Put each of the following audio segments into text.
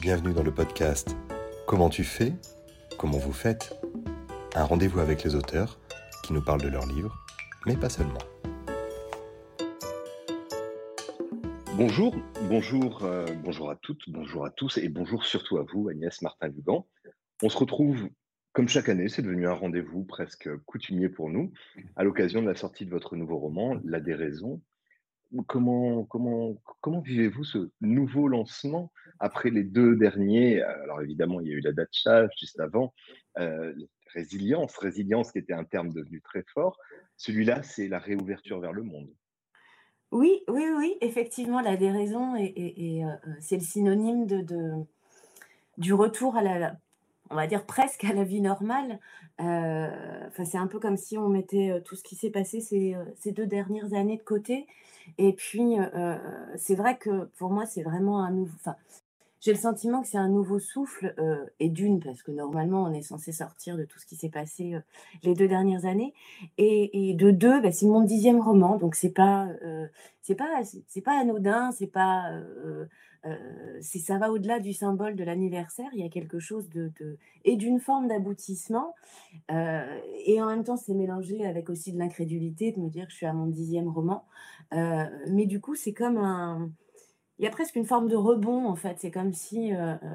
Bienvenue dans le podcast Comment tu fais Comment vous faites Un rendez-vous avec les auteurs qui nous parlent de leurs livres, mais pas seulement. Bonjour, bonjour, euh, bonjour à toutes, bonjour à tous et bonjour surtout à vous, Agnès Martin-Lugan. On se retrouve comme chaque année, c'est devenu un rendez-vous presque coutumier pour nous, à l'occasion de la sortie de votre nouveau roman, La déraison. Comment, comment, comment vivez-vous ce nouveau lancement après les deux derniers? Alors évidemment, il y a eu la Dacha juste avant, euh, résilience, résilience qui était un terme devenu très fort. Celui-là, c'est la réouverture vers le monde. Oui, oui, oui, effectivement, la déraison, et, et, euh, c'est le synonyme de, du retour à la, on va dire presque à la vie normale. Euh, c'est un peu comme si on mettait euh, tout ce qui s'est passé euh, ces, deux dernières années de côté. Et puis, c'est vrai que pour moi, c'est vraiment un nouveau. Enfin, j'ai le sentiment que c'est un nouveau souffle, et d'une, parce que normalement, on est censé sortir de tout ce qui s'est passé les deux dernières années, et, de deux, bah, c'est mon dixième roman, donc c'est pas, pas, c'est pas anodin, c'est pas ça va au-delà du symbole de l'anniversaire, il y a quelque chose de, et d'une forme d'aboutissement. et en même temps, c'est mélangé avec aussi de l'incrédulité de me dire que je suis à mon dixième roman. mais du coup, c'est comme un, il y a presque une forme de rebond en fait. C'est comme si,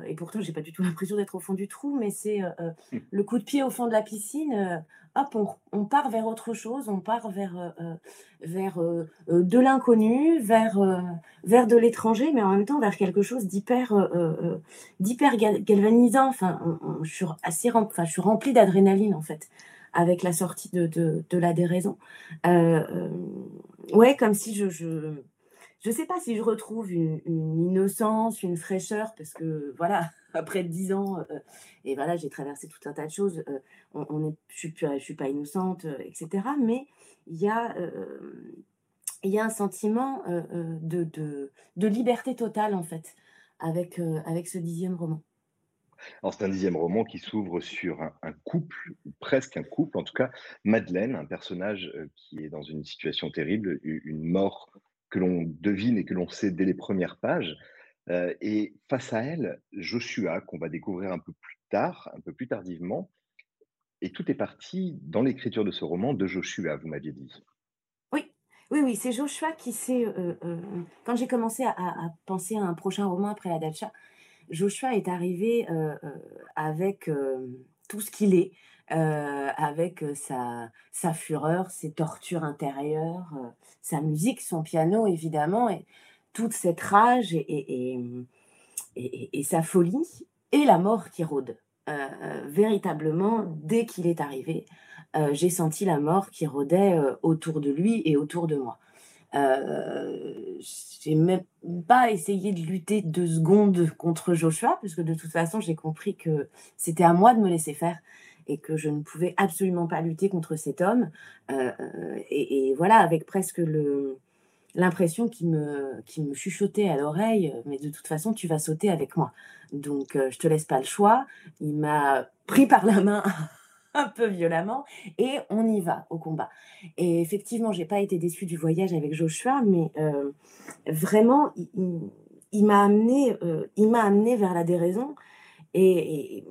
et pourtant j'ai pas du tout l'impression d'être au fond du trou, mais c'est mmh. le coup de pied au fond de la piscine hop, on, part vers autre chose, on part vers, euh, euh, vers euh, de l'inconnu, vers, vers de l'étranger, mais en même temps vers quelque chose d'hyper d'hyper galvanisant. Enfin, je, suis assez enfin, je suis remplie d'adrénaline en fait avec la sortie de, de, la déraison. ouais, comme si je, je je sais pas si je retrouve une, innocence, une fraîcheur, parce que voilà, après dix ans, euh, et voilà, j'ai traversé tout un tas de choses. Euh, on, est, je ne suis, pas innocente, euh, etc. Mais il y a, un sentiment de, de, liberté totale, en fait, avec, avec ce dixième roman. Alors, c'est un dixième roman qui s'ouvre sur un, un, couple, presque un couple, en tout cas, Madeleine, un personnage qui est dans une situation terrible, une mort que l'on devine et que l'on sait dès les premières pages. Euh, et face à elle, Joshua, qu'on va découvrir un peu plus tard, un peu plus tardivement. Et tout est parti dans l'écriture de ce roman de Joshua, vous m'aviez dit. Oui, oui, oui, c'est Joshua qui s'est. Euh, euh, quand j'ai commencé à, penser à un prochain roman après la Joshua est arrivé avec tout ce qu'il est, avec sa, fureur, ses tortures intérieures, sa musique, son piano évidemment, et toute cette rage et, et, sa folie, et la mort qui rôde. véritablement, dès qu'il est arrivé, j'ai senti la mort qui rôdait autour de lui et autour de moi. Euh, j'ai même pas essayé de lutter deux secondes contre Joshua, puisque de toute façon, j'ai compris que c'était à moi de me laisser faire et que je ne pouvais absolument pas lutter contre cet homme. Euh, et, voilà, avec presque le l'impression qu'il me, qui me chuchotait à l'oreille, mais de toute façon, tu vas sauter avec moi. Donc, euh, je te laisse pas le choix. Il m'a pris par la main un peu violemment et on y va au combat. Et effectivement, j'ai pas été déçue du voyage avec Joshua, mais euh, vraiment, il, m'a amené, euh, il m'a amené vers la déraison. Et,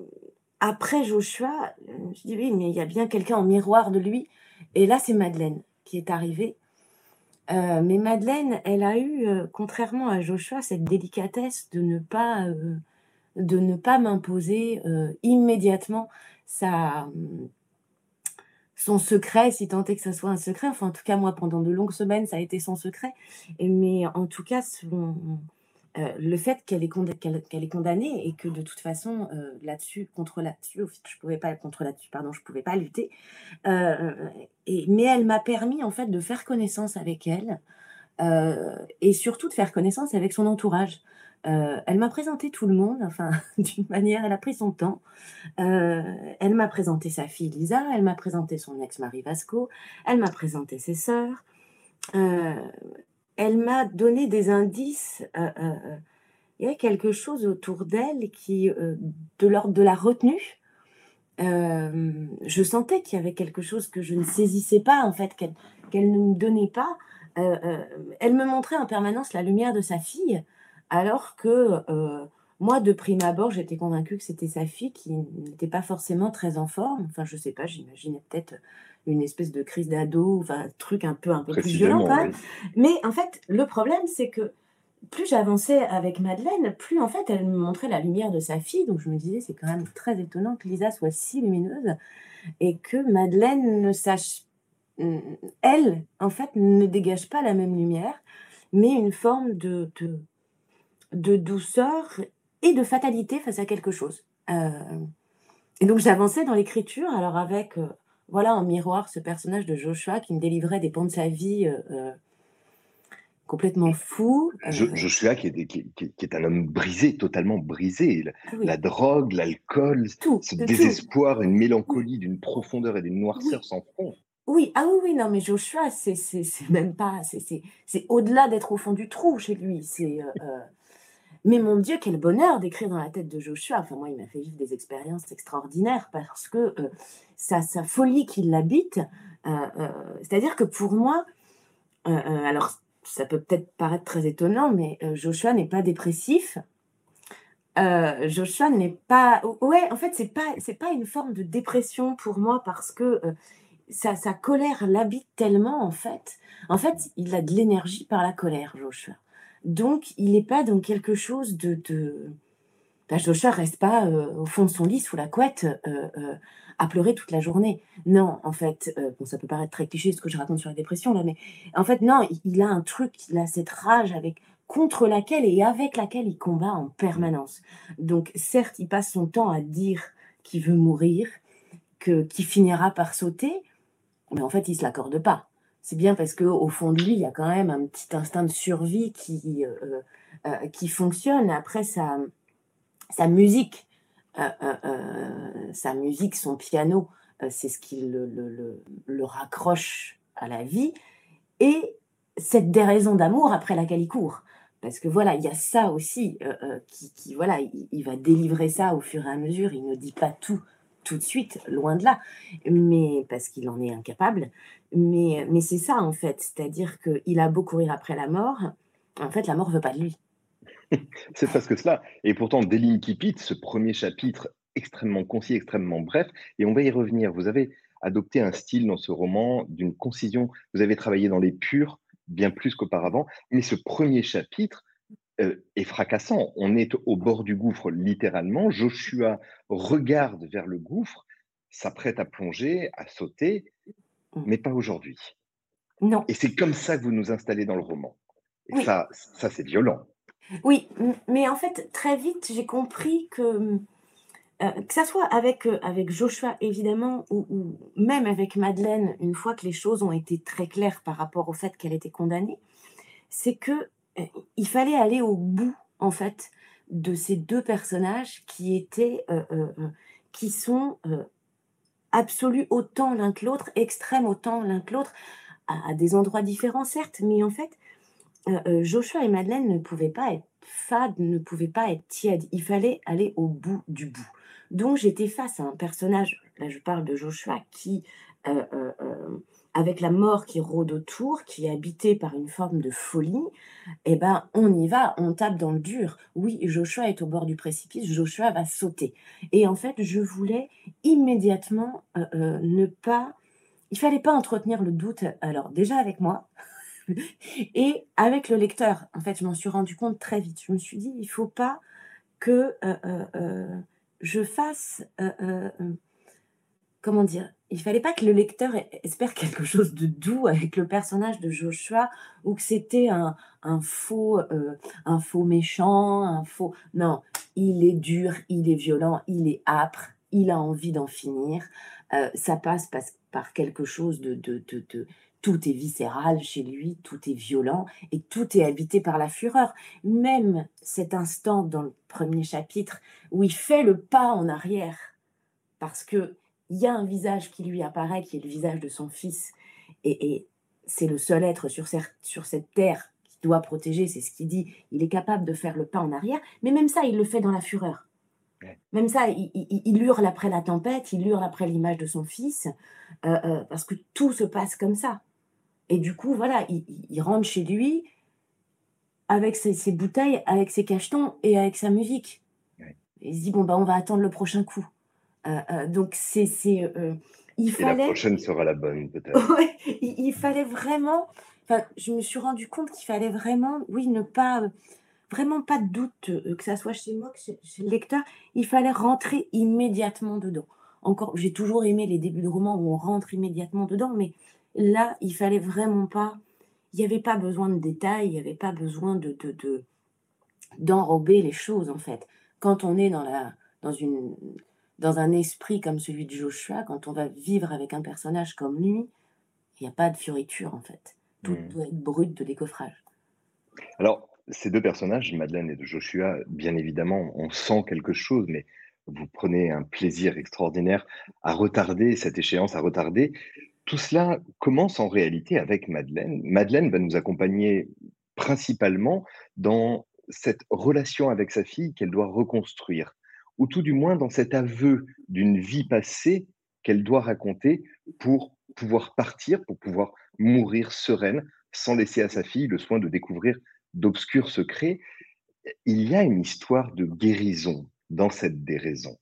après Joshua, je dis oui, mais il y a bien quelqu'un en miroir de lui. Et là, c'est Madeleine qui est arrivée. Euh, mais Madeleine, elle a eu, contrairement à Joshua, cette délicatesse de ne pas, de ne pas m'imposer immédiatement son secret, si tant est que ça soit un secret. Enfin, en tout cas, moi, pendant de longues semaines, ça a été son secret. mais en tout cas, euh, le fait qu'elle est, est, condamnée et que de toute façon, euh, là-dessus, contre là-dessus, je pouvais pas contre là-dessus, pardon, je pouvais pas lutter. Euh, mais elle m'a permis en fait de faire connaissance avec elle et surtout de faire connaissance avec son entourage. Elle m'a présenté tout le monde, enfin, d'une manière, elle a pris son temps. Elle m'a présenté sa fille Lisa, elle m'a présenté son ex-mari Vasco, elle m'a présenté ses sœurs. Euh, elle m'a donné des indices. il y a quelque chose autour d'elle qui, de l'ordre de la retenue. je sentais qu'il y avait quelque chose que je ne saisissais pas, en fait, qu'elle ne me donnait pas. elle me montrait en permanence la lumière de sa fille, alors que moi, de prime abord, j'étais convaincue que c'était sa fille qui n'était pas forcément très en forme. Enfin, je sais pas, j'imaginais peut-être une espèce de crise d'ado, enfin, un truc un peu un peu plus violent quand Précisément, même. oui. Mais en fait, le problème, c'est que plus j'avançais avec Madeleine, plus en fait, elle me montrait la lumière de sa fille. Donc je me disais: «C'est quand même très étonnant que Lisa soit si lumineuse et que Madeleine ne sache» mmh, elle, en fait, ne dégage pas la même lumière, mais une forme de de de douceur et de fatalité face à quelque chose. Hem et donc j'avançais dans l'écriture, alors avec, heu, voilà, en miroir ce personnage de Joshua qui me délivrait des pans de sa vie, complètement heu Joshua qui est qui qui un homme brisé, totalement brisé. La ah la drogue, l'alcool, tout, ce tout. désespoir, une mélancolie d'une profondeur et d'une noirceur oui, sans fond. oui, ah oui, oui, non, mais Joshua, c'est même pas c'est c'est c'est au-delà d'être au fond du trou chez lui. C'est, heu heu mais mon Dieu, quel bonheur d'écrire dans la tête de Joshua. Enfin, moi, il m'a fait vivre des expériences extraordinaires parce que, heu, sa folie qui l'habite, heu heu, c'est-à-dire que pour moi, heu, alors ça peut peut-être paraître très étonnant, mais Joshua n'est pas dépressif. Joshua n'est pas ouais, en fait, c'est pas pas une forme de dépression pour moi parce que, sa sa colère l'habite tellement, en fait. En fait, il a de l'énergie par la colère, Joshua. Donc il est pas dans quelque chose de de Joshua reste pas, heu, au fond de son lit sous la couette, heu heu, à pleurer toute la journée. Non, en fait, bon, ça peut paraître très cliché ce que je raconte sur la dépression là, mais en fait, non, il il a un truc, il a cette rage avec contre laquelle et avec laquelle il combat en permanence. Donc certes, il passe son temps à dire qu'il veut mourir, que qu'il finira par sauter, mais en fait, il se l'accorde pas. C'est bien parce qu'au fond de lui, il y a quand même un petit instinct de survie qui, heu heu heu, qui fonctionne. Après sa sa musique, sa musique, son piano, c'est ce qui le le le raccroche à la vie et cette déraison d'amour après laquelle il court. Parce que voilà, il y a ça aussi, qui voilà, il il va délivrer ça au fur et à mesure. Il ne dit pas tout, tout de suite, loin de là, mais parce qu'il en est incapable. Mais mais c'est ça en fait, c'est-à-dire qu'il a beau courir après la mort, en fait, la mort veut pas de lui. C'est presque cela. Et pourtant, dès l'Incipit, ce premier chapitre extrêmement concis, extrêmement bref, et on va y revenir. Vous avez adopté un style dans ce roman d'une concision. Vous avez travaillé dans les purs bien plus qu'auparavant, mais ce premier chapitre est fracassant. On est au bord du gouffre, littéralement. Joshua regarde vers le gouffre, s'apprête à plonger, à sauter, Mmh. mais pas aujourd'hui. Non, Et c'est comme ça que vous nous installez dans le roman. Et oui. ça, ça c'est violent. Oui, mais en fait, très vite, j'ai compris que, mmh, heu, que ça soit avec, heu, avec Joshua évidemment ou ou même avec Madeleine, une fois que les choses ont été très claires par rapport au fait qu'elle était condamnée, c'est que, il fallait aller au bout, en fait, de ces 2 personnages qui étaient, heu heu heu, qui sont, absolus autant l'un que l'autre, extrêmes autant l'un que l'autre, à à des endroits différents certes, mais en fait, Joshua et Madeleine ne pouvaient pas être fades, ne pouvaient pas être tièdes. Il fallait aller au bout du bout. Donc j'étais face à un personnage, là je parle de Joshua qui, avec la mort qui rôde autour, qui est habité par une forme de folie et ben, on y va, on tape dans le dur. Oui, Joshua est au bord du précipice, Joshua va sauter et en fait, je voulais immédiatement, heu heu, ne pas il fallait pas entretenir le doute, alors déjà avec moi, et avec le lecteur, en fait, je m'en suis rendu compte très vite. Je me suis dit: «Il faut pas que, heu, je fasse, comment dire? Il fallait pas que le lecteur e espère quelque chose de doux avec le personnage de Joshua ou que c'était un faux, heu, un faux méchant, un faux» non, il est dur, il est violent, il est âpre, il a envie d'en finir. Heu, ça passe pas par quelque chose de de de de tout est viscéral chez lui, tout est violent et tout est habité par la fureur. Même cet instant dans le premier chapitre où il fait le pas en arrière parce qu'il y a un visage qui lui apparaît, qui est le visage de son fils et et c'est le seul être sur cette terre qui doit protéger, c'est ce qu'il dit. Il est capable de faire le pas en arrière, mais même ça, il le fait dans la fureur. Même ça, il il il hurle après la tempête, il hurle après l'image de son fils, heu heu, parce que tout se passe comme ça et du coup, voilà, il il il rentre chez lui avec ses ses bouteilles, avec ses cachetons et avec sa musique il se dit: «Bon, bah, on va attendre le prochain coup». Heu heu, donc c'est c'est, heu, il Et la fallait prochaine sera la bonne peut-être. ouais, il il fallait vraiment enfin, je me suis rendu compte qu'il fallait vraiment, oui, ne pas, vraiment pas de doute, que ça soit chez moi, que chez chez le lecteur. Il fallait rentrer immédiatement dedans. Encore j'ai toujours aimé les débuts de romans où on rentre immédiatement dedans, mais là, il fallait vraiment pas il y avait pas besoin de détails, il y avait pas besoin de de de d'enrober les choses, en fait. Quand on est dans la dans une dans un esprit comme celui de Joshua, quand on va vivre avec un personnage comme lui, il y a pas de fioriture, en fait. Tout Mmh. doit être brut de décoffrage. Alors, ces 2 personnages, Madeleine et de Joshua, bien évidemment, on sent quelque chose, mais vous prenez un plaisir extraordinaire à retarder cette échéance, à retarder. Tout cela commence en réalité avec Madeleine. Madeleine va nous accompagner principalement dans cette relation avec sa fille qu'elle doit reconstruire, ou tout du moins dans cet aveu d'une vie passée qu'elle doit raconter pour pouvoir partir, pour pouvoir mourir sereine, sans laisser à sa fille le soin de découvrir d'obscurs secrets. Il y a une histoire de guérison dans cette déraison.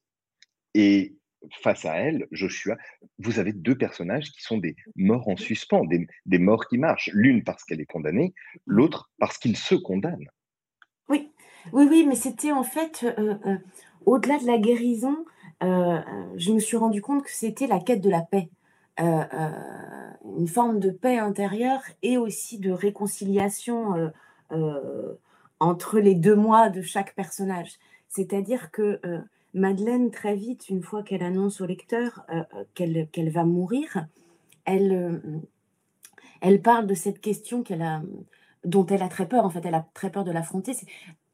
Et face à elle, Joshua, vous avez 2 personnages qui sont des morts en suspens, des des morts qui marchent. L'une parce qu'elle est condamnée, l'autre parce qu'il se condamne. Oui, oui, oui, mais c'était en fait, heu heu, au-delà de la guérison, heu heu, je me suis rendu compte que c'était la quête de la paix. Heu, une forme de paix intérieure et aussi de réconciliation, entre les 2 moi de chaque personnage. C'est-à-dire que, Madeleine, très vite, une fois qu'elle annonce au lecteur, qu'elle va mourir, elle, elle parle de cette question qu'elle a, dont elle a très peur, en fait, elle a très peur de l'affronter,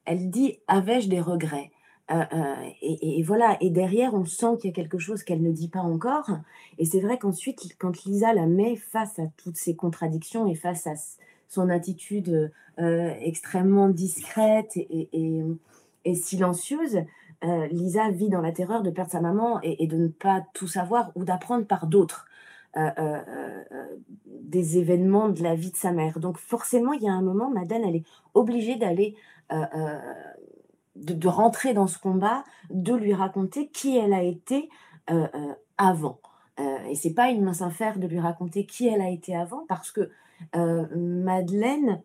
elle dit: «Avais-je des regrets?» Heu heu et voilà et derrière, on sent qu'il y a quelque chose qu'elle ne dit pas encore et c'est vrai qu'ensuite, quand Lisa la met face à toutes ces contradictions et face à son attitude, heu, extrêmement discrète et et silencieuse, Lisa vit dans la terreur de perdre sa maman et de ne pas tout savoir ou d'apprendre par d'autres, des événements de la vie de sa mère. Donc forcément, il y a un moment, Madeleine, elle est obligée d'aller, de rentrer dans ce combat, de lui raconter qui elle a été, heu heu, avant. Heu et c'est pas une mince affaire de lui raconter qui elle a été avant parce que, heu, Madeleine,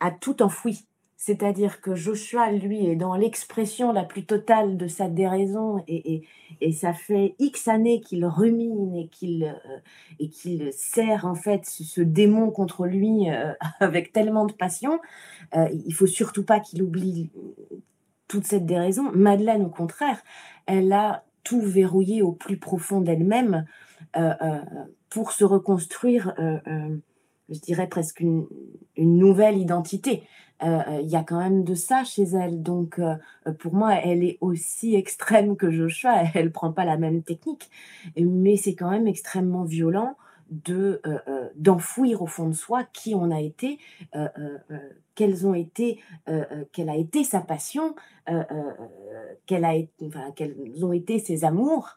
a tout enfoui. C'est-à-dire que Joshua, lui, est dans l'expression la plus totale de sa déraison et et et ça fait X années qu'il rumine et qu'il, qu'il serre en fait ce démon contre lui, heu, avec tellement de passion, Heu, il faut surtout pas qu'il oublie toute cette déraison. Madeleine, au contraire, elle a tout verrouillé au plus profond d'elle-même, heu, pour se reconstruire, je dirais presque une une nouvelle identité. Heu heu, il y a quand même de ça chez elle, donc heu, pour moi, elle est aussi extrême que Joshua. Elle prend pas la même technique, mais c'est quand même extrêmement violent de, heu heu, d'enfouir au fond de soi qui on a été, heu, quelles ont été, quelle a été sa passion, quelle a été quels ont été ses amours,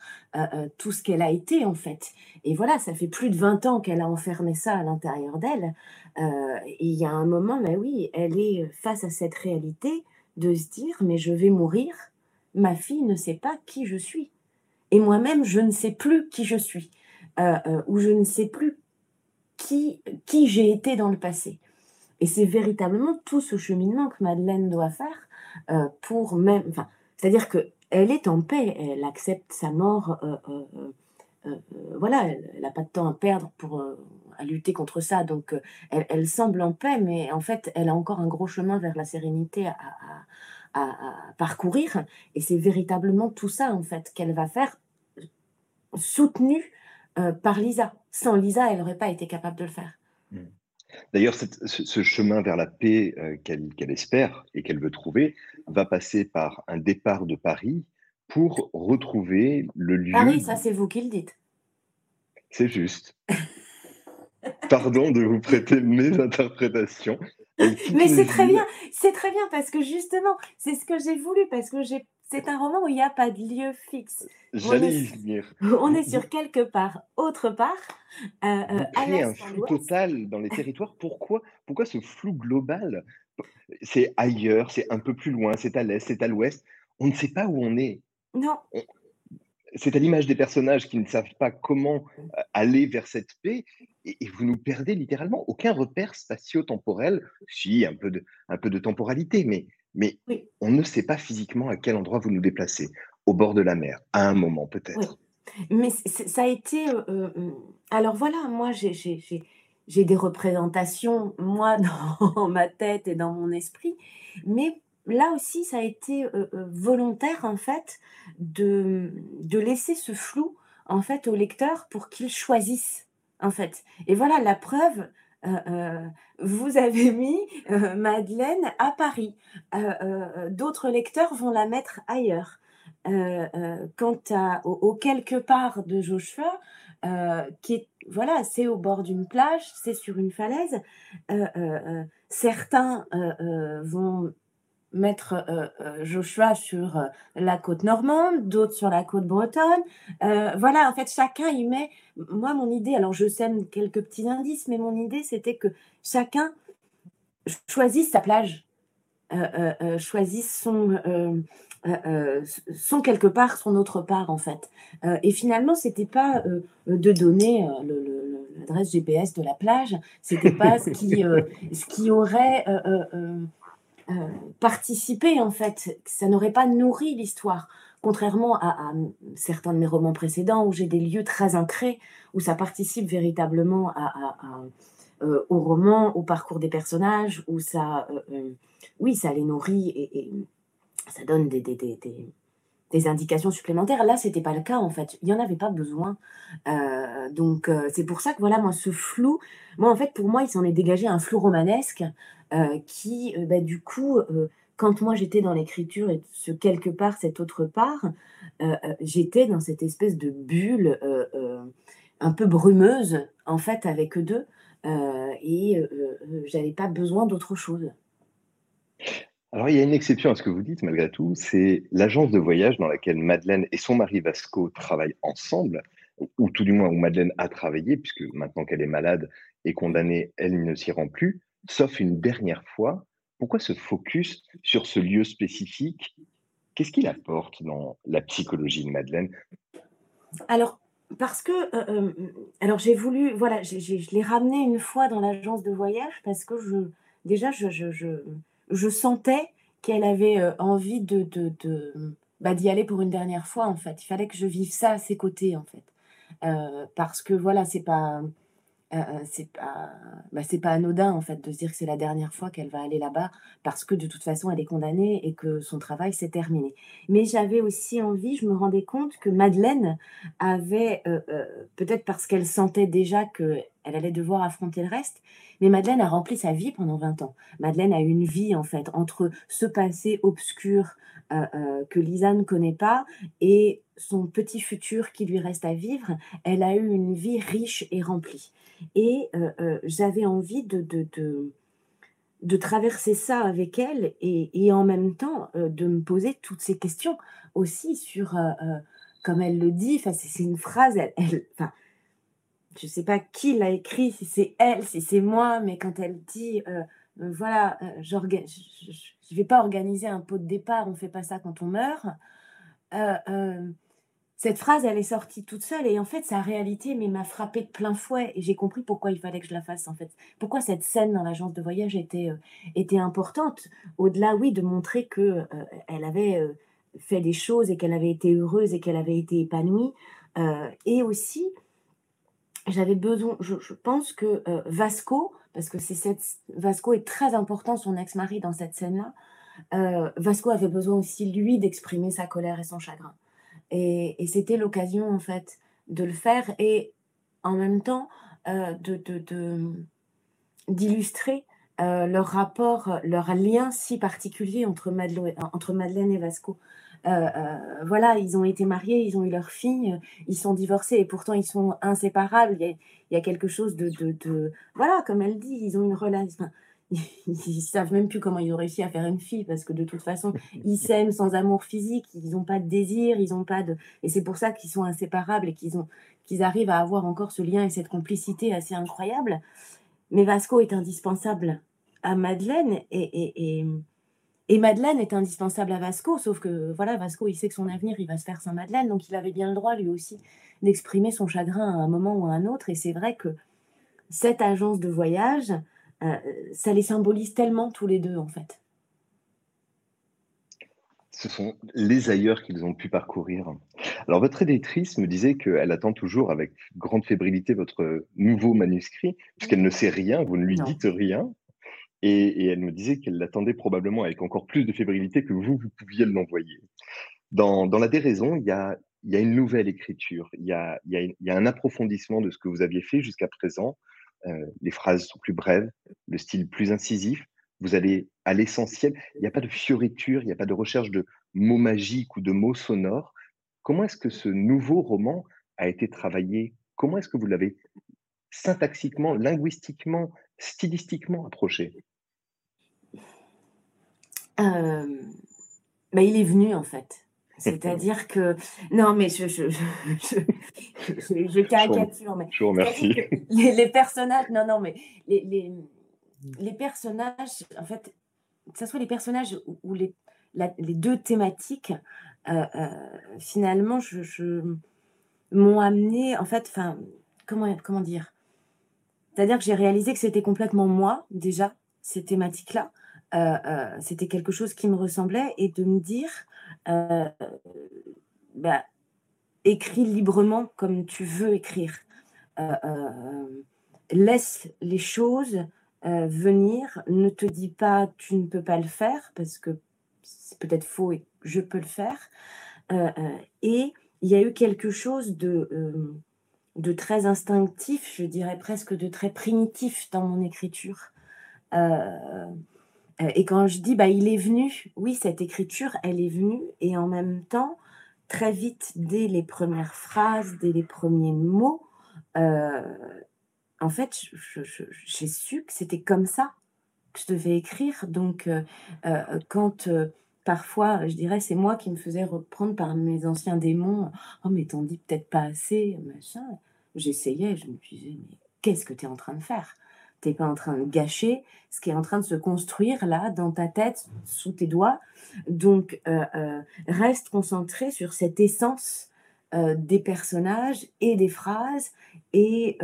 tout ce qu'elle a été, en fait. Et voilà, ça fait plus de 20 ans qu'elle a enfermé ça à l'intérieur d'elle, et il y a un moment, mais oui, elle est, face à cette réalité de se dire: «Mais je vais mourir, ma fille ne sait pas qui je suis et moi-même, je ne sais plus qui je suis, heu heu, ou je ne sais plus qui qui j'ai été dans le passé». Et c'est véritablement tout ce cheminement que Madeleine doit faire, heu, pour même enfin, c'est-à-dire qu'elle est en paix, elle accepte sa mort, voilà, elle elle a pas de temps à perdre pour, à lutter contre ça donc elle semble en paix mais en fait, elle a encore un gros chemin vers la sérénité à parcourir et c'est véritablement tout ça, en fait, qu'elle va faire, soutenue, heu, par Lisa. Sans Lisa, elle aurait pas été capable de le faire. Mmh. D'ailleurs, ce ce chemin vers la paix, heu, qu'elle espère et qu'elle veut trouver, va passer par un départ de Paris pour retrouver le lieu Paris, ça, c'est vous qui le dites. c'est juste. Pardon de vous prêter mes interprétations. Mais c'est très bien, c'est très bien parce que justement, c'est ce que j'ai voulu parce que j'ai c'est un roman où il y a pas de lieu fixe. J'allais y venir. on est sur quelque part, autre part, vous à créez un flou total dans les territoires. Pourquoi pourquoi ce flou global? c'est ailleurs, c'est un peu plus loin, c'est à l'est, c'est à l'ouest. on ne sait pas où on est. Non. c'est à l'image des personnages qui ne savent pas comment euh, aller vers cette paix, et, vous nous perdez littéralement. Aucun repère spatio-temporel, si, un peu de, un peu de temporalité, mais, mais on ne sait pas physiquement à quel endroit vous nous déplacez. Au bord de la mer, à un moment peut-être. Mais ça a été. Euh, euh, alors voilà, moi, j'ai des représentations, moi, dans ma tête et dans mon esprit, mais là aussi, ça a été euh, volontaire, en fait, de, de laisser ce flou, en fait, au lecteur pour qu'il choisisse, en fait. Et voilà, la preuve, vous avez mis Madeleine à Paris. D'autres lecteurs vont la mettre ailleurs. Euh, euh, quant à, au, quelque part de Joshua, euh, qui est, voilà, c'est au bord d'une plage, c'est sur une falaise. certains vont mettre Joshua sur la côte normande, d'autres sur la côte bretonne. voilà, en fait, chacun y met. Moi, mon idée, alors je sème quelques petits indices, mais mon idée, c'était que chacun choisisse sa plage, choisisse son euh, euh, sont quelque part son autre part en fait. Euh, et finalement, c'était pas de donner l'adresse GPS de la plage, c'était pas ce qui, ce qui aurait participé en fait, ça n'aurait pas nourri l'histoire. Contrairement à, certains de mes romans précédents où j'ai des lieux très ancrés, où ça participe véritablement à, au roman, au parcours des personnages, où ça, oui, ça les nourrit et ça donne des, des, indications supplémentaires. Là, c'était pas le cas en fait. Il n'y en avait pas besoin. Euh, donc, euh, c'est pour ça que voilà, moi, ce flou, moi, en fait, pour moi, il s'en est dégagé un flou romanesque euh, qui, bah, du coup, quand moi j'étais dans l'écriture et ce quelque part, cette autre part, j'étais dans cette espèce de bulle un peu brumeuse, en fait, avec eux deux. et j'avais pas besoin d'autre chose. Alors, il y a une exception à ce que vous dites, malgré tout, c'est l'agence de voyage dans laquelle Madeleine et son mari Vasco travaillent ensemble, ou tout du moins où Madeleine a travaillé, puisque maintenant qu'elle est malade et condamnée, elle ne s'y rend plus, sauf une dernière fois. Pourquoi ce focus sur ce lieu spécifique? Qu'est-ce qu'il apporte dans la psychologie de Madeleine? Alors, parce que, euh, euh, alors j'ai voulu, voilà, je l'ai ramené une fois dans l'agence de voyage parce que je, déjà, je, je je sentais qu'elle avait euh, envie de, de, bah, d'y aller pour une dernière fois, en fait. Il fallait que je vive ça à ses côtés, en fait. Euh, parce que voilà, c'est pas, euh, c'est pas, bah, c'est pas anodin, en fait, de se dire que c'est la dernière fois qu'elle va aller là-bas, parce que de toute façon, elle est condamnée et que son travail s'est terminé. Mais j'avais aussi envie, je me rendais compte que Madeleine avait, peut-être parce qu'elle sentait déjà qu'elle allait devoir affronter le reste, mais Madeleine a rempli sa vie pendant 20 ans. Madeleine a eu une vie, en fait, entre ce passé obscur euh, euh, que Lisa ne connaît pas et son petit futur qui lui reste à vivre. Elle a eu une vie riche et remplie. Et euh, j'avais envie de, de, de, traverser ça avec elle et, en même temps de me poser toutes ces questions aussi sur, comme elle le dit, c'est une phrase, elle, je ne sais pas qui l'a écrit, si c'est elle, si c'est moi, mais quand elle dit, euh, euh, voilà, euh, je ne vais pas organiser un pot de départ, on ne fait pas ça quand on meurt. Cette phrase, elle est sortie toute seule et en fait, sa réalité m'a frappé de plein fouet et j'ai compris pourquoi il fallait que je la fasse en fait. Pourquoi cette scène dans l'agence de voyage était, était importante. Au-delà, oui, de montrer que elle avait fait des choses et qu'elle avait été heureuse et qu'elle avait été épanouie. et aussi, j'avais besoin, je, pense que euh, Vasco, parce que c'est cette, Vasco est très important, son ex-mari dans cette scène-là, euh, Vasco avait besoin aussi, lui, d'exprimer sa colère et son chagrin. Et, c'était l'occasion, en fait, de le faire et en même temps euh, de, d'illustrer leur rapport, leur lien si particulier entre Madeleine et Vasco. Euh, euh, voilà, ils ont été mariés, ils ont eu leur fille, ils sont divorcés et pourtant ils sont inséparables. Il y a, quelque chose de, Voilà, comme elle dit, ils ont une relation. Ils savent même plus comment ils ont réussi à faire une fille parce que de toute façon, ils s'aiment sans amour physique, ils n'ont pas de désir, ils ont pas de. Et c'est pour ça qu'ils sont inséparables et qu'ils ont qu'ils arrivent à avoir encore ce lien et cette complicité assez incroyable. Mais Vasco est indispensable à Madeleine et, et, et Madeleine est indispensable à Vasco, sauf que voilà, Vasco, il sait que son avenir, il va se faire sans Madeleine, donc il avait bien le droit lui aussi d'exprimer son chagrin à un moment ou à un autre. Et c'est vrai que cette agence de voyage, euh, ça les symbolise tellement tous les deux en fait. Ce sont les ailleurs qu'ils ont pu parcourir. Alors, votre éditrice me disait qu'elle attend toujours avec grande fébrilité votre nouveau manuscrit, puisqu'elle ne sait rien, vous ne lui dites rien. Et, elle me disait qu'elle l'attendait probablement avec encore plus de fébrilité que vous, vous pouviez l'envoyer. Dans, dans La déraison, il y a, il y a une nouvelle écriture, il y a, il y a, un approfondissement de ce que vous aviez fait jusqu'à présent. Euh, les phrases sont plus brèves, le style plus incisif. Vous allez à l'essentiel. Il n'y a pas de fioriture, il n'y a pas de recherche de mots magiques ou de mots sonores. Comment est-ce que ce nouveau roman a été travaillé? Comment est-ce que vous l'avez syntaxiquement, linguistiquement, stylistiquement approché? Euh, bah, il est venu en fait. C'est-à-dire que non, mais je, je, je, caricature, mais je vous remercie. Les, personnages, non, non, mais les, les, les, personnages, en fait, que ce soit les personnages ou, les, les deux thématiques, euh, euh, finalement, je, m'ont amené, en fait, enfin, comment, comment dire? C'est-à-dire que j'ai réalisé que c'était complètement moi déjà ces thématiques-là. Euh, c'était quelque chose qui me ressemblait et de me dire, euh, bah, écris librement comme tu veux écrire. laisse les choses venir. Ne te dis pas tu ne peux pas le faire parce que c'est peut-être faux et je peux le faire. et il y a eu quelque chose de, très instinctif, je dirais presque de très primitif dans mon écriture. Euh, et quand je dis, bah, il est venu, oui, cette écriture, elle est venue, et en même temps, très vite, dès les premières phrases, dès les premiers mots, euh, en fait, j'ai su que c'était comme ça que je devais écrire. Donc, euh, quand parfois, je dirais, c'est moi qui me faisais reprendre par mes anciens démons, oh, mais t'en dis peut-être pas assez, machin, j'essayais, je me disais, mais qu'est-ce que tu es en train de faire? N'es pas en train de gâcher ce qui est en train de se construire là dans ta tête, sous tes doigts. Donc, euh, euh, reste concentré sur cette essence euh, des personnages et des phrases. Et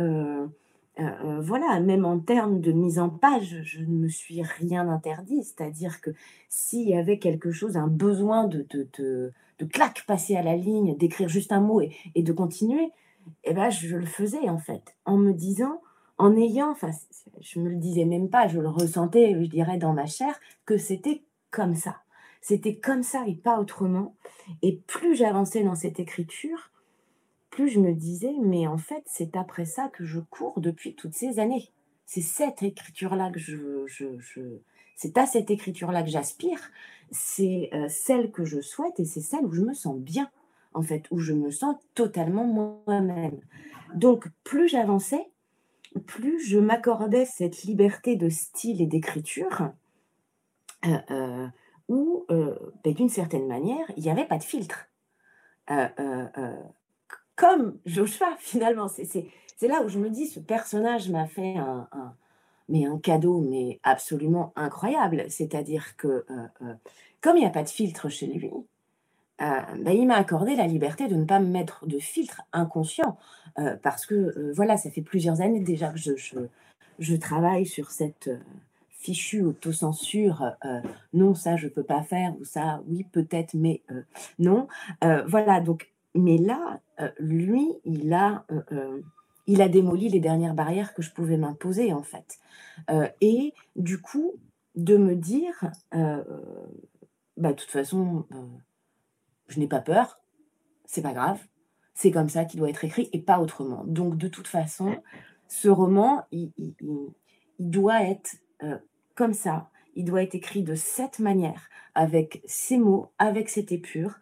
voilà, même en termes de mise en page, je ne me suis rien interdit. C'est-à-dire que s'il y avait quelque chose, un besoin de, de, de, claque, passer à la ligne, d'écrire juste un mot et, et de continuer, eh ben, je le faisais en fait, en me disant en ayant, enfin, je me le disais même pas, je le ressentais, je dirais, dans ma chair, que c'était comme ça. C'était comme ça et pas autrement. Et plus j'avançais dans cette écriture, plus je me disais, mais en fait, c'est après ça que je cours depuis toutes ces années. C'est cette écriture-là que je, je, c'est à cette écriture-là que j'aspire. C'est euh, celle que je souhaite et c'est celle où je me sens bien, en fait, où je me sens totalement moi-même. Donc, plus j'avançais, plus je m'accordais cette liberté de style et d'écriture, euh, euh, où, euh, ben, d'une certaine manière, il n'y avait pas de filtre. comme Joshua, finalement. C'est là où je me dis, ce personnage m'a fait un, mais un cadeau, mais absolument incroyable. C'est-à-dire que, comme il n'y a pas de filtre chez lui, euh, bah, il m'a accordé la liberté de ne pas me mettre de filtre inconscient euh, parce que euh, voilà, ça fait plusieurs années déjà que je, je, travaille sur cette fichue autocensure. non, ça je peux pas faire ou ça, oui peut-être, mais non. voilà, donc, mais là, lui, il a, il a démoli les dernières barrières que je pouvais m'imposer en fait. et du coup, de me dire, bah, de toute façon je n'ai pas peur, c'est pas grave, c'est comme ça qu'il doit être écrit et pas autrement. Donc de toute façon, ce roman, il, doit être euh, comme ça, il doit être écrit de cette manière, avec ces mots, avec cette épure.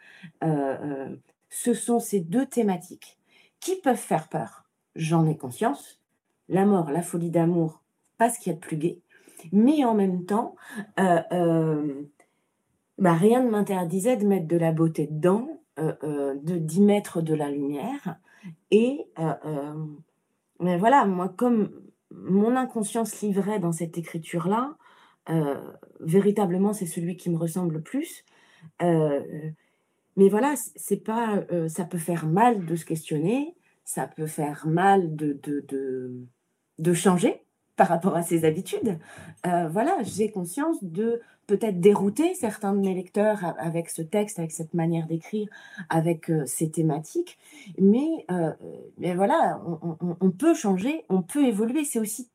Euh, euh, ce sont ces deux thématiques qui peuvent faire peur, j'en ai conscience. La mort, la folie d'amour, pas ce qu'il y a de plus gai. Mais en même temps, bah, rien ne m'interdisait de mettre de la beauté dedans, euh, euh, de d'y mettre de la lumière. Et euh, mais voilà, moi, comme mon inconscience livrait dans cette écriture-là, véritablement, c'est celui qui me ressemble le plus. Mais voilà, c'est pas, ça peut faire mal de se questionner, ça peut faire mal de de de de changer par rapport à ses habitudes. Voilà, j'ai conscience de peut-être dérouter certains de mes lecteurs avec ce texte, avec cette manière d'écrire, avec, heu, ces thématiques. Mais, heu, mais voilà, on peut changer, on peut évoluer. C'est aussi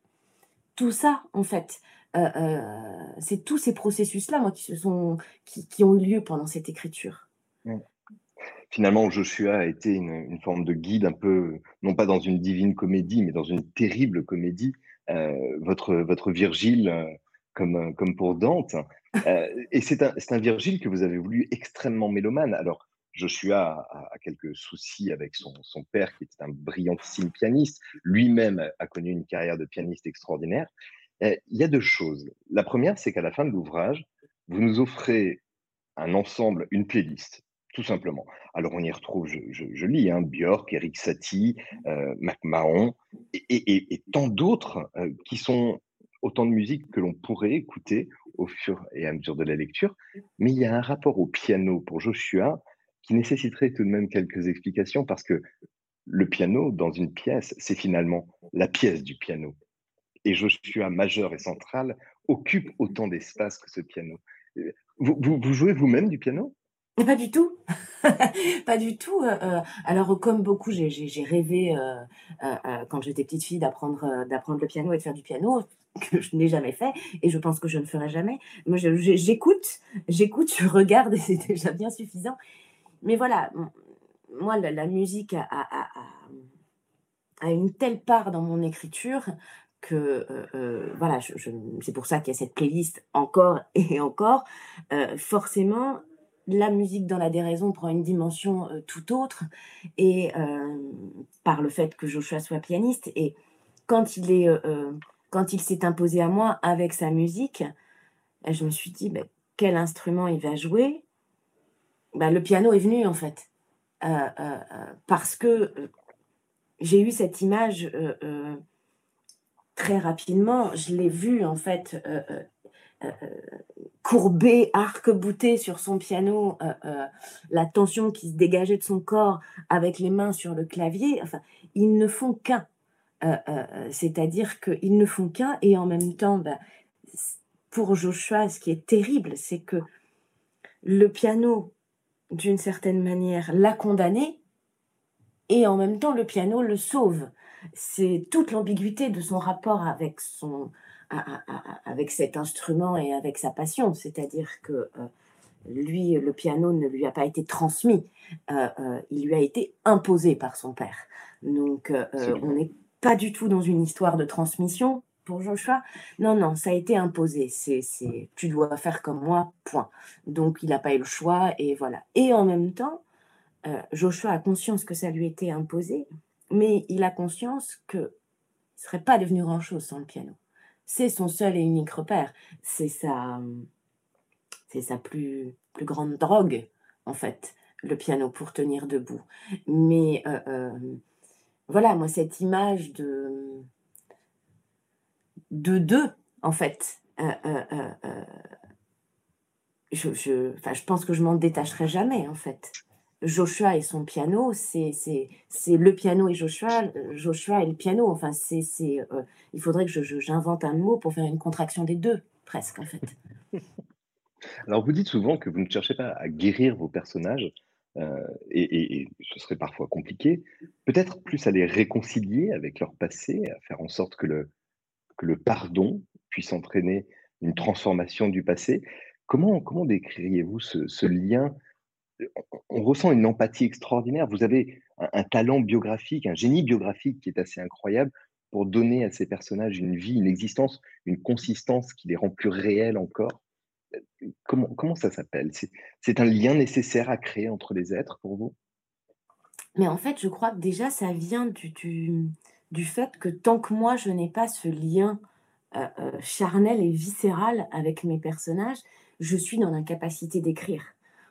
tout ça, en fait. Heu, c'est tous ces processus-là, qui se sont qui qui ont eu lieu pendant cette écriture. Finalement, Joshua a été une une forme de guide un peu, non pas dans une divine comédie, mais dans une terrible comédie, votre votre Virgile, comme, comme pour Dante. Heu et c'est un Virgile que vous avez voulu extrêmement mélomane. Alors, Joshua a a quelques soucis avec son père qui était un brillantissime pianiste. Lui-même a connu une carrière de pianiste extraordinaire. Heu, il y a 2 choses. La première, c'est qu'à la fin de l'ouvrage, vous nous offrez un ensemble, une playlist, tout simplement. Alors on y retrouve, je lis, hein, Björk, Erik Satie, McMahon et et tant d'autres, heu, qui sont autant de musique que l'on pourrait écouter au fur et à mesure de la lecture. Mais il y a un rapport au piano pour Joshua qui nécessiterait tout de même quelques explications parce que le piano dans une pièce, c'est finalement la pièce du piano et Joshua majeur et central occupe autant d'espace que ce piano. Heu, vous vous vous jouez vous-même du piano? Pas du tout, pas du tout, heu heu, alors comme beaucoup, j'ai rêvé, quand j'étais petite fille d'apprendre le piano et de faire du piano, que je n'ai jamais fait et je pense que je ne ferai jamais. Moi, j'écoute j'écoute, je regarde et c'est déjà bien suffisant. Mais voilà, moi, la musique a une telle part dans mon écriture que, heu heu, voilà, c'est pour ça qu'il y a cette playlist encore et encore. Heu, forcément, la musique dans la déraison prend une dimension, tout autre et par le fait que Joshua soit pianiste et quand il est, quand il s'est imposé à moi avec sa musique, bah, je me suis dit: «Beh, quel instrument il va jouer?» bah, le piano est venu, en fait. Heu heu heu, parce que, j'ai eu cette image, très rapidement, je l'ai vu, en fait, courbé, arc-bouté sur son piano, la tension qui se dégageait de son corps avec les mains sur le clavier, enfin, ils ne font qu'un. Heu heu heu, c'est-à-dire qu'ils ne font qu'un et en même temps, bah, pour Joshua, ce qui est terrible, c'est que le piano, d'une certaine manière, l'a condamné et en même temps, le piano le sauve. C'est toute l'ambiguïté de son rapport avec son avec cet instrument et avec sa passion. C'est-à-dire que, lui, le piano ne lui a pas été transmis, il lui a été imposé par son père. Donc on Absolument. Pas du tout dans une histoire de transmission pour Joshua. Non, non, ça a été imposé. C'est c'est: «Tu dois faire comme moi, point». Donc il a pas eu le choix et voilà et en même temps, Heu, Joshua a conscience que ça lui était imposé, mais il a conscience qu'il serait pas devenu grand-chose sans le piano. C'est son seul et unique repère. C'est sa, c'est sa plus plus grande drogue, en fait, le piano pour tenir debout. Mais, heu, hem, voilà, moi, cette image de, de 2 en fait, heu heu heu, je je pense que je m'en détacherai jamais, en fait. Joshua et son piano, c'est le piano et Joshua, Joshua et le piano. Enfin, c'est il faudrait que j'invente un mot pour faire une contraction des 2, presque, en fait. Alors vous dites souvent que vous ne cherchez pas à guérir vos personnages, heu et ce serait parfois compliqué. Peut-être plus à les réconcilier avec leur passé, à faire en sorte que le que le pardon puisse entraîner une transformation du passé. Comment comment décririez-vous ce lien? On ressent une empathie extraordinaire. Vous avez un talent biographique, un génie biographique qui est assez incroyable pour donner à ces personnages une vie, une existence, une consistance qui les rend plus réels encore. Comment comment ça s'appelle? C'est un lien nécessaire à créer entre les êtres pour vous? Mais en fait, je crois que déjà ça vient du du du fait que tant que moi je n'ai pas ce lien, heu heu, charnel et viscéral avec mes personnages, je suis dans l'incapacité d'écrire.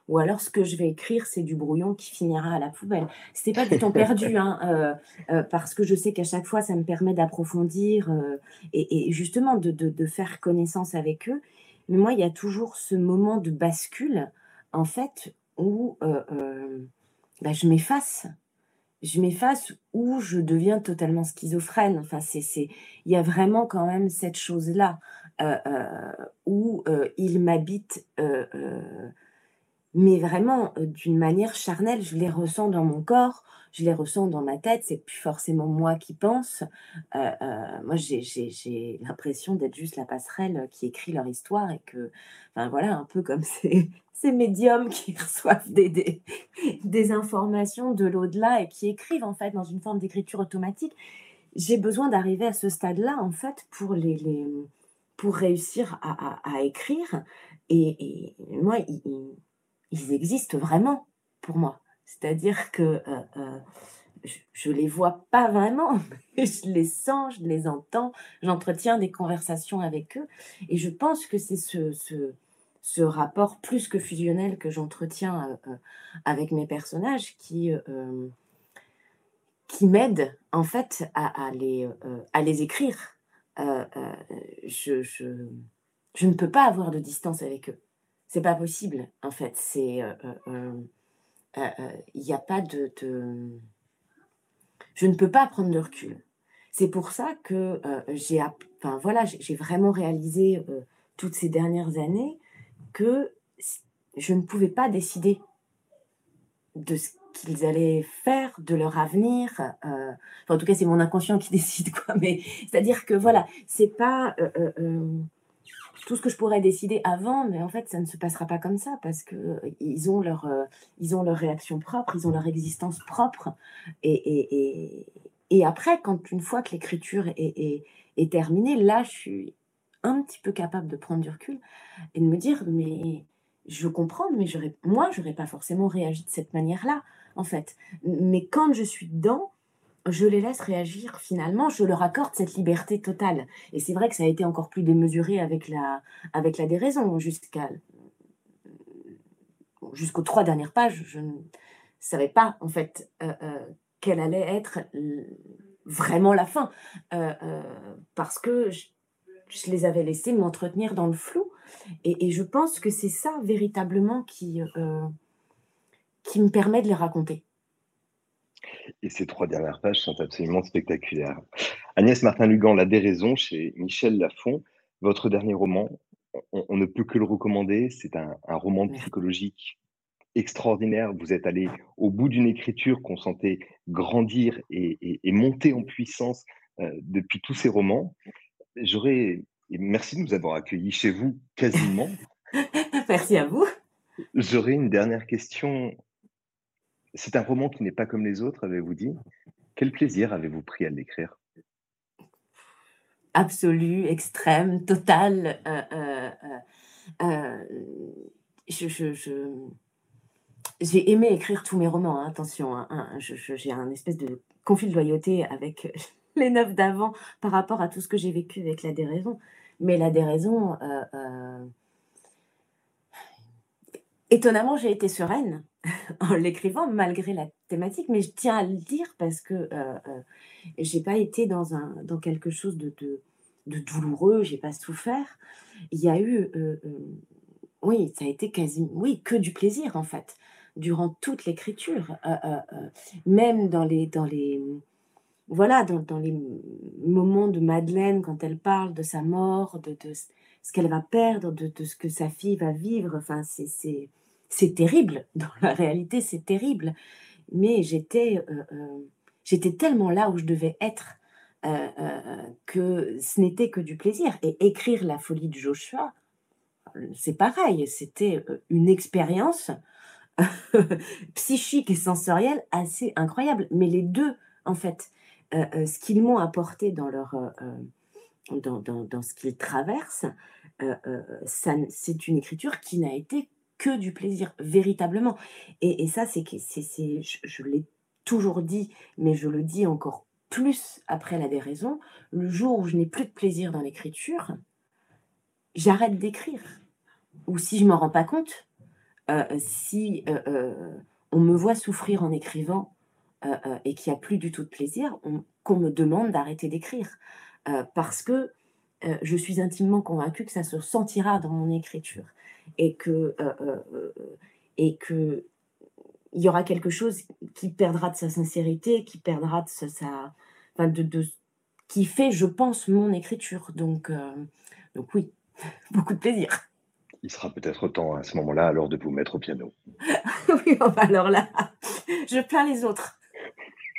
ou alors ce que je vais écrire, c'est du brouillon qui finira à la poubelle. C'est pas du temps perdu, hein, euh, euh, parce que je sais qu'à chaque fois, ça me permet d'approfondir euh, et, justement de, de, faire connaissance avec eux. Mais moi, il y a toujours ce moment de bascule, en fait, où bah, je m'efface. Je m'efface ou je deviens totalement schizophrène. Enfin, c'est, il y a vraiment quand même cette chose-là où il m'habite mais vraiment d'une manière charnelle, je les ressens dans mon corps, je les ressens dans ma tête, c'est plus forcément moi qui pense. moi, j'ai l'impression d'être juste la passerelle qui écrit leur histoire et que, enfin voilà, un peu comme ces, ces médiums qui reçoivent des, des, informations de l'au-delà et qui écrivent en fait dans une forme d'écriture automatique. J'ai besoin d'arriver à ce stade-là en fait pour les, pour réussir à, à, écrire. Et moi, il, ils existent vraiment pour moi. C'est-à-dire que euh, euh, je ne les vois pas vraiment, mais je les sens, je les entends, j'entretiens des conversations avec eux. Et je pense que c'est ce, rapport plus que fusionnel que j'entretiens euh, avec mes personnages qui, qui m'aide en fait à, à les, à les écrire. je, je, je ne peux pas avoir de distance avec eux c'est pas possible, en fait. C'est. Euh, euh, euh, il n'y a pas de, Je ne peux pas prendre de recul. C'est pour ça que j'ai enfin, voilà, j'ai vraiment réalisé toutes ces dernières années que je ne pouvais pas décider de ce qu'ils allaient faire, de leur avenir. Enfin, en tout cas, c'est mon inconscient qui décide, quoi. Mais c'est-à-dire que voilà, c'est pas tout ce que je pourrais décider avant, mais en fait, ça ne se passera pas comme ça parce que euh, ils ont leur, euh, ils ont leur réaction propre, ils ont leur existence propre. Et, et, et, après, quand une fois que l'écriture est, est, terminée, là, je suis un petit peu capable de prendre du recul et de me dire, mais je comprends, mais moi, j'aurais pas forcément réagi de cette manière-là, en fait. Mais quand je suis dedans, je les laisse réagir finalement, je leur accorde cette liberté totale. Et c'est vrai que ça a été encore plus démesuré avec la, avec la déraison. Jusqu'à, jusqu'aux trois dernières pages, je ne savais pas en fait euh, euh, quelle allait être vraiment la fin. Euh, parce que je, les avais laissés m'entretenir dans le flou. Et, et je pense que c'est ça véritablement qui, qui me permet de les raconter. Et ces trois dernières pages sont absolument spectaculaires. Agnès Martin-Lugan, La déraison chez Michel Lafon, votre dernier roman, on, ne peut que le recommander. C'est un, roman psychologique extraordinaire. Vous êtes allé au bout d'une écriture qu'on sentait grandir et, monter en puissance euh, depuis tous ces romans. J'aurais, merci de nous avoir accueillis chez vous quasiment. merci à vous. J'aurais une dernière question c'est un roman qui n'est pas comme les autres, avez-vous dit? Quel plaisir avez-vous pris à l'écrire? Absolu, extrême, total. Euh, euh, euh, j'ai aimé écrire tous mes romans, hein, attention. Hein, hein, j'ai un espèce de conflit de loyauté avec les neuf d'avant par rapport à tout ce que j'ai vécu avec la déraison. Mais la déraison, étonnamment, j'ai été sereine en l'écrivant malgré la thématique, mais je tiens à le dire parce que euh, euh, j'ai pas été dans, un, dans quelque chose de, de, de douloureux, j'ai pas souffert. Il y a eu, euh, oui, ça a été quasi, oui, que du plaisir en fait, durant toute l'écriture, même dans les, dans les, voilà, dans, dans, les moments de Madeleine quand elle parle de sa mort, de, de ce qu'elle va perdre, de, de, ce que sa fille va vivre. Enfin, c'est c'est terrible. Dans la réalité, c'est terrible. Mais j'étais euh, euh, j'étais tellement là où je devais être euh, que ce n'était que du plaisir. Et écrire La folie de Joshua, c'est pareil. C'était une expérience psychique et sensorielle assez incroyable. Mais les deux, en fait, ce qu'ils m'ont apporté dans leur dans, dans, ce qu'ils traversent, c'est une écriture qui n'a été que du plaisir, véritablement. Et, ça, c'est que c'est, je, je l'ai toujours dit, mais je le dis encore plus après la déraison. Le jour où je n'ai plus de plaisir dans l'écriture, j'arrête d'écrire. Ou si je m'en rends pas compte, heu, si, heu heu, on me voit souffrir en écrivant, et qu'il y a plus du tout de plaisir, on qu'on me demande d'arrêter d'écrire. Parce que, je suis intimement convaincue que ça se sentira dans mon écriture et que, heu heu heu et qu'il y aura quelque chose qui perdra de sa sincérité, qui perdra de sa sa enfin de de qui fait, je pense, mon écriture. Donc donc oui, beaucoup de plaisir. Il sera peut-être temps à ce moment-là alors de vous mettre au piano. Oui, alors là, je plains les autres.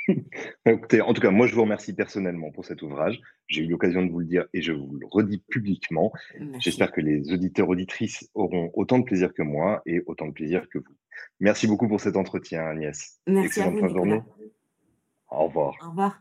Écoutez, en tout cas, moi je vous remercie personnellement pour cet ouvrage. J'ai eu l'occasion de vous le dire et je vous le redis publiquement. J'espère que les auditeurs auditrices auront autant de plaisir que moi et autant de plaisir que vous. Merci beaucoup pour cet entretien, Agnès. Merci à Excellente vous, fin de Nicolas. journée. Au revoir. Au revoir.